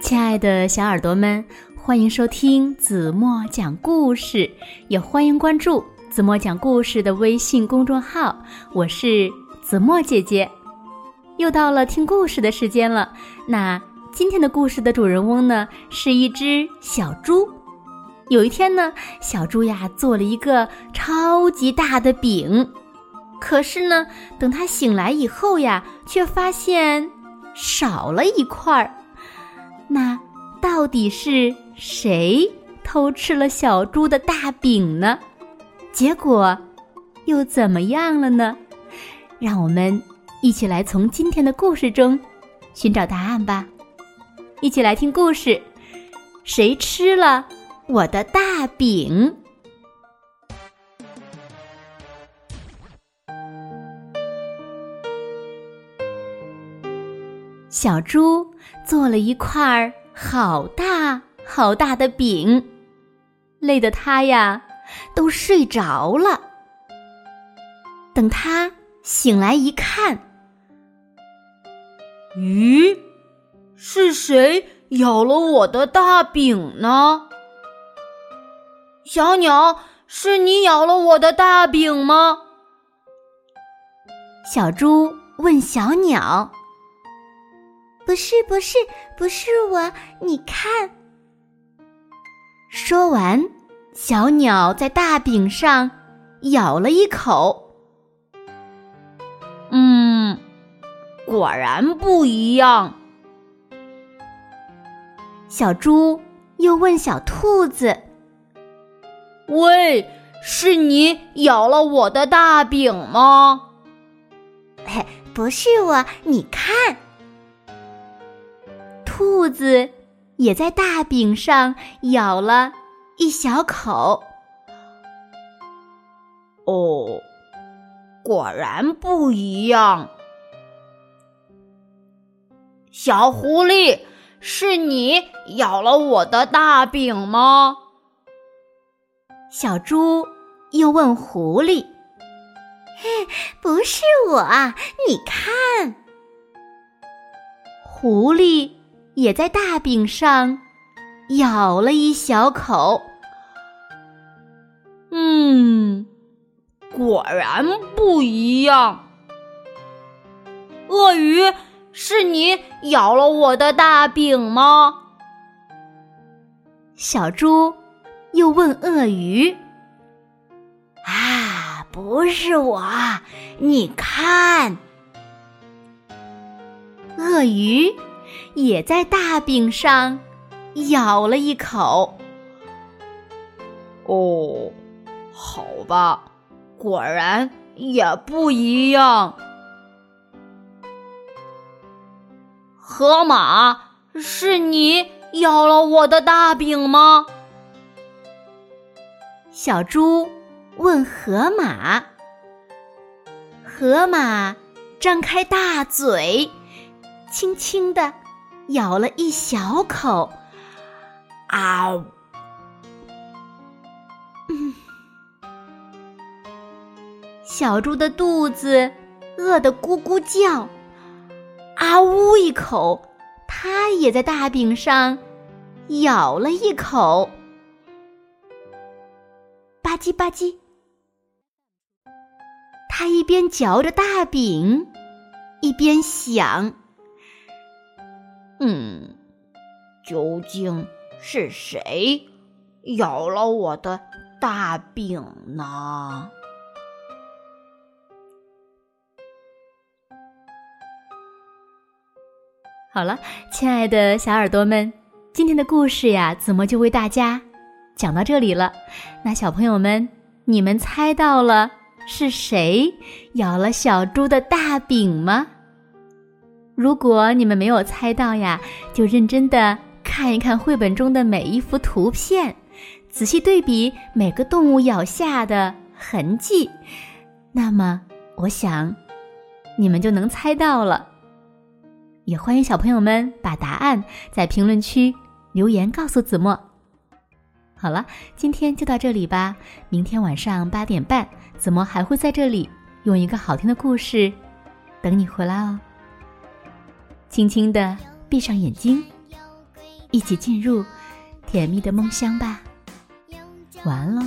亲爱的小耳朵们，欢迎收听子墨讲故事，也欢迎关注子墨讲故事的微信公众号。我是子墨姐姐，又到了听故事的时间了。那今天的故事的主人翁呢，是一只小猪。有一天呢，小猪呀做了一个超级大的饼，可是呢，等他醒来以后呀，却发现少了一块儿。那到底是谁偷吃了小猪的大饼呢？结果又怎么样了呢？让我们一起来从今天的故事中寻找答案吧！一起来听故事：谁吃了我的大饼？小猪做了一块好大好大的饼，累得它呀都睡着了。等它醒来一看，咦，是谁咬了我的大饼呢？小鸟，是你咬了我的大饼吗？小猪问小鸟。不是不是不是我，你看。说完，小鸟在大饼上咬了一口。嗯，果然不一样。小猪又问小兔子：“喂，是你咬了我的大饼吗？”“嘿，不是我，你看。”兔子也在大饼上咬了一小口。哦，果然不一样。小狐狸，是你咬了我的大饼吗？小猪又问狐狸：“嘿，不是我，你看。”狐狸。也在大饼上咬了一小口。嗯，果然不一样。鳄鱼，是你咬了我的大饼吗？小猪又问鳄鱼：“啊，不是我，你看。”鳄鱼。也在大饼上咬了一口。哦，好吧，果然也不一样。河马，是你咬了我的大饼吗？小猪问河马。河马张开大嘴，轻轻的。咬了一小口，啊！嗯，小猪的肚子饿得咕咕叫，啊呜一口，它也在大饼上咬了一口，吧唧吧唧，它一边嚼着大饼，一边想。嗯，究竟是谁咬了我的大饼呢？好了，亲爱的小耳朵们，今天的故事呀，子墨就为大家讲到这里了。那小朋友们，你们猜到了是谁咬了小猪的大饼吗？如果你们没有猜到呀，就认真的看一看绘本中的每一幅图片，仔细对比每个动物咬下的痕迹，那么我想你们就能猜到了。也欢迎小朋友们把答案在评论区留言告诉子墨。好了，今天就到这里吧。明天晚上八点半，子墨还会在这里用一个好听的故事等你回来哦。轻轻的闭上眼睛，一起进入甜蜜的梦乡吧。晚安喽。